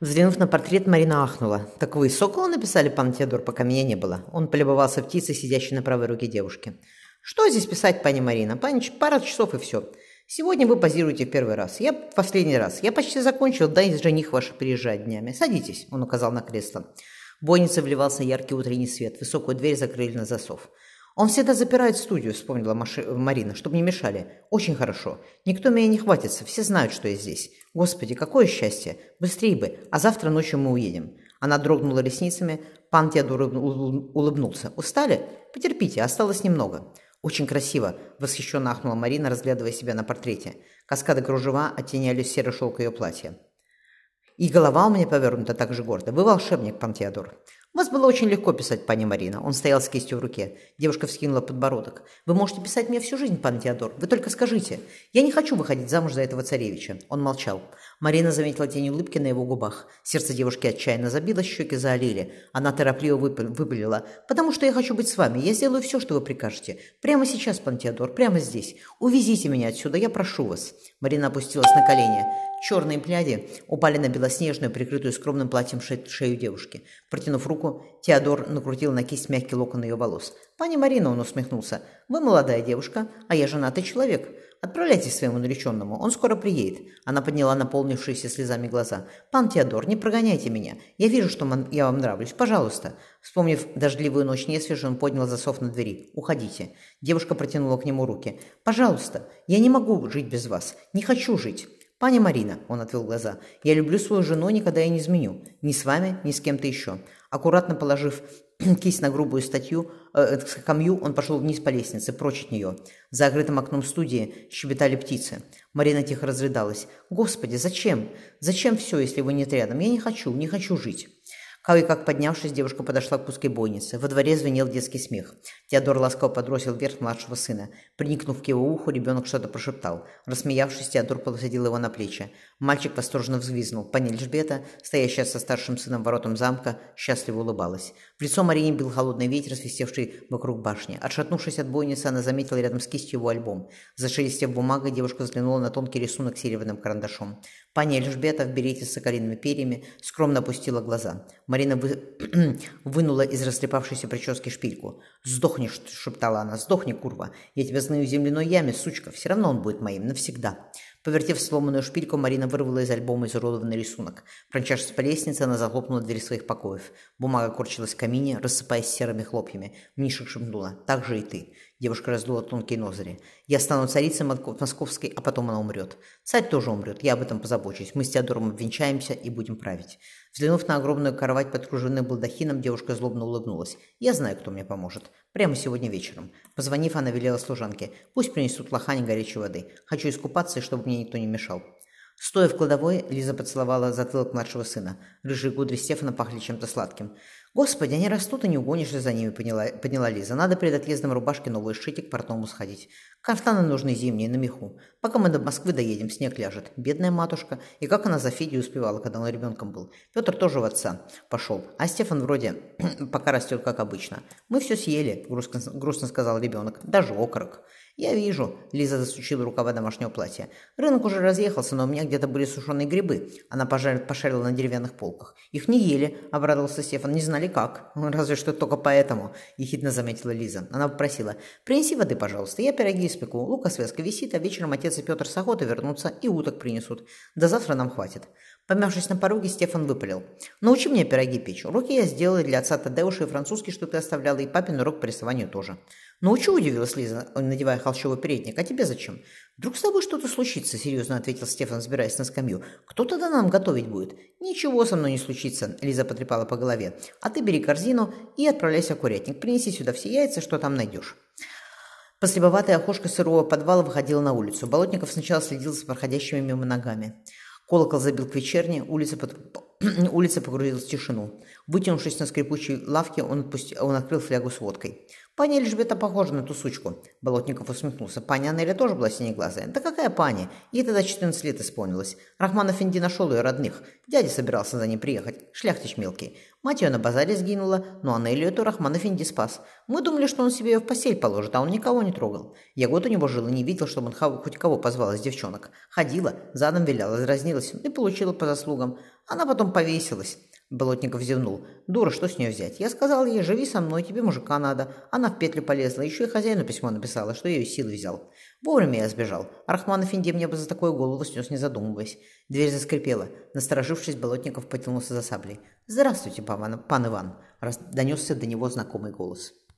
Взглянув на портрет, Марина ахнула. «Так вы Сокола написали, пан Теодор, пока меня не было?» Он полюбовался птицей, сидящей на правой руке девушки. «Что здесь писать, пани Марина? Пани, пара часов и все. Сегодня вы позируете в первый раз. Я последний раз. Я почти закончил, да и жених ваш приезжает днями. Садитесь», — он указал на кресло. В бойнице вливался яркий утренний свет. Высокую дверь закрыли на засов. «Он всегда запирает студию», — вспомнила Маши... Марина, — «чтобы не мешали. Очень хорошо. Никто меня не хватится. Все знают, что я здесь. Господи, какое счастье! Быстрее бы, а завтра ночью мы уедем». Она дрогнула ресницами. Пан Теодор улыбнулся. «Устали? Потерпите, осталось немного». «Очень красиво!» – восхищенно ахнула Марина, разглядывая себя на портрете. Каскады кружева оттеняли серый шелк ее платья. «И голова у меня повернута так же гордо. Вы волшебник, пан Теодор. «Вас было очень легко писать, пани Марина». Он стоял с кистью в руке. Девушка вскинула подбородок. «Вы можете писать мне всю жизнь, пан Теодор. Вы только скажите. Я не хочу выходить замуж за этого царевича». Он молчал. Марина заметила тень улыбки на его губах. Сердце девушки отчаянно забилось, щеки заолели. Она торопливо выпалила. «Потому что я хочу быть с вами. Я сделаю все, что вы прикажете. Прямо сейчас, пан Теодор, прямо здесь. Увезите меня отсюда, я прошу вас». Марина опустилась на колени. Черные пляди упали на белоснежную, прикрытую скромным платьем шею девушки. Протянув руку, Теодор накрутил на кисть мягкий локон ее волос. «Пани Марина», — он усмехнулся, — «вы молодая девушка, а я женатый человек. Отправляйтесь своему нареченному, он скоро приедет». Она подняла наполнившиеся слезами глаза. «Пан Теодор, не прогоняйте меня. Я вижу, что я вам нравлюсь. Пожалуйста». Вспомнив дождливую ночь Несвежи, он поднял засов на двери. «Уходите». Девушка протянула к нему руки. «Пожалуйста, я не могу жить без вас. Не хочу жить». «Паня Марина», — он отвел глаза, — «я люблю свою жену, никогда я не изменю. Ни с вами, ни с кем-то еще». Аккуратно положив кисть на грубую статью, э, камью, он пошел вниз по лестнице, прочь от нее. За открытым окном студии щебетали птицы. Марина тихо разрыдалась. «Господи, зачем? Зачем все, если вы нет рядом? Я не хочу, не хочу жить». Кое-как поднявшись, девушка подошла к пустой бойнице. Во дворе звенел детский смех. Теодор ласково подросил вверх младшего сына. Приникнув к его уху, ребенок что-то прошептал. Рассмеявшись, Теодор посадил его на плечи. Мальчик восторженно взвизнул. Пани Эльжбета, стоящая со старшим сыном воротом замка, счастливо улыбалась. В лицо Марине бил холодный ветер, свистевший вокруг башни. Отшатнувшись от бойницы, она заметила рядом с кистью его альбом. Зашелестев бумагой, девушка взглянула на тонкий рисунок серебряным карандашом. Пани Эльжбета в берете с соколиными перьями скромно опустила глаза. Марина вы... вынула из растрепавшейся прически шпильку. «Сдохни!» – шептала она. «Сдохни, курва! Я тебя знаю в земляной яме, сучка! Все равно он будет моим навсегда!» Повертев сломанную шпильку, Марина вырвала из альбома изуродованный рисунок. Промчавшись по лестнице, она захлопнула дверь своих покоев. Бумага корчилась в камине, рассыпаясь серыми хлопьями. В нишах шепнула. «Так же и ты». Девушка раздула тонкие ноздри. «Я стану царицей московской, а потом она умрет. Царь тоже умрет, я об этом позабочусь. Мы с Теодором обвенчаемся и будем править». Взглянув на огромную кровать под кружевным балдахином, девушка злобно улыбнулась. «Я знаю, кто мне поможет. Прямо сегодня вечером». Позвонив, она велела служанке. «Пусть принесут лохань горячей воды. Хочу искупаться, чтобы мне никто не мешал». Стоя в кладовой, Лиза поцеловала затылок младшего сына. Рыжие кудри Стефана пахли чем-то сладким. «Господи, они растут, и не угонишься за ними», — поняла, поняла Лиза. «Надо перед отъездом рубашки новые сшить и к портному сходить. Кафтаны нужны зимние, на меху. Пока мы до Москвы доедем, снег ляжет. Бедная матушка. И как она за Федей успевала, когда он ребенком был. Петр тоже в отца пошел. А Стефан вроде пока растет, как обычно. Мы все съели», — грустно, грустно сказал ребенок. «Даже окорок». «Я вижу», — Лиза засучила рукава домашнего платья. «Рынок уже разъехался, но у меня где-то были сушеные грибы». Она пожар... пошарила на деревянных полках. «Их не ели», — обрадовался Стефан. «Не знали как». «Разве что только поэтому», — ехидно заметила Лиза. Она попросила. «Принеси воды, пожалуйста. Я пироги испеку. Лука связка висит, а вечером отец и Петр с охоты вернутся и уток принесут. До завтра нам хватит». Помявшись на пороге, Стефан выпалил. «Научи меня пироги печь. Уроки я сделала для отца Тадеуша и французский, что ты оставляла, и папин урок по рисованию тоже». «Научу», — удивилась Лиза, надевая холщовый передник. «А тебе зачем?» «Вдруг с тобой что-то случится», — серьезно ответил Стефан, сбираясь на скамью. «Кто тогда нам готовить будет?» «Ничего со мной не случится», — Лиза потрепала по голове. «А ты бери корзину и отправляйся в курятник. Принеси сюда все яйца, что там найдешь». Послеповатое окошко сырого подвала выходило на улицу. Болотников сначала следил за проходящими мимо ногами. Колокол забил к вечерне, улица, под... улица погрузилась в тишину. Вытянувшись на скрипучей лавке, он, отпусти... он открыл флягу с водкой. Паня Эльжбета похожа на ту сучку. Болотников усмехнулся. Паня Анеля тоже была синеглазая. Да какая паня? Ей тогда 14 лет исполнилось. Рахман Эфенди нашел ее родных. Дядя собирался за ней приехать. Шляхтич мелкий. Мать ее на базаре сгинула, но Анелию эту Рахман Эфенди спас. Мы думали, что он себе ее в постель положит, а он никого не трогал. Я год у него жил и не видел, чтобы он хоть кого позвал из девчонок. Ходила, задом виляла, разнилась и получила по заслугам. Она потом повесилась. Болотников зевнул. «Дура, что с нее взять? Я сказал ей, живи со мной, тебе мужика надо». Она в петлю полезла, еще и хозяину письмо написала, что ее силы взял. Вовремя я сбежал. Архман Эфенди мне бы за такую голову снес, не задумываясь. Дверь заскрипела. Насторожившись, Болотников потянулся за саблей. «Здравствуйте, пан, пан Иван!» Донесся до него знакомый голос.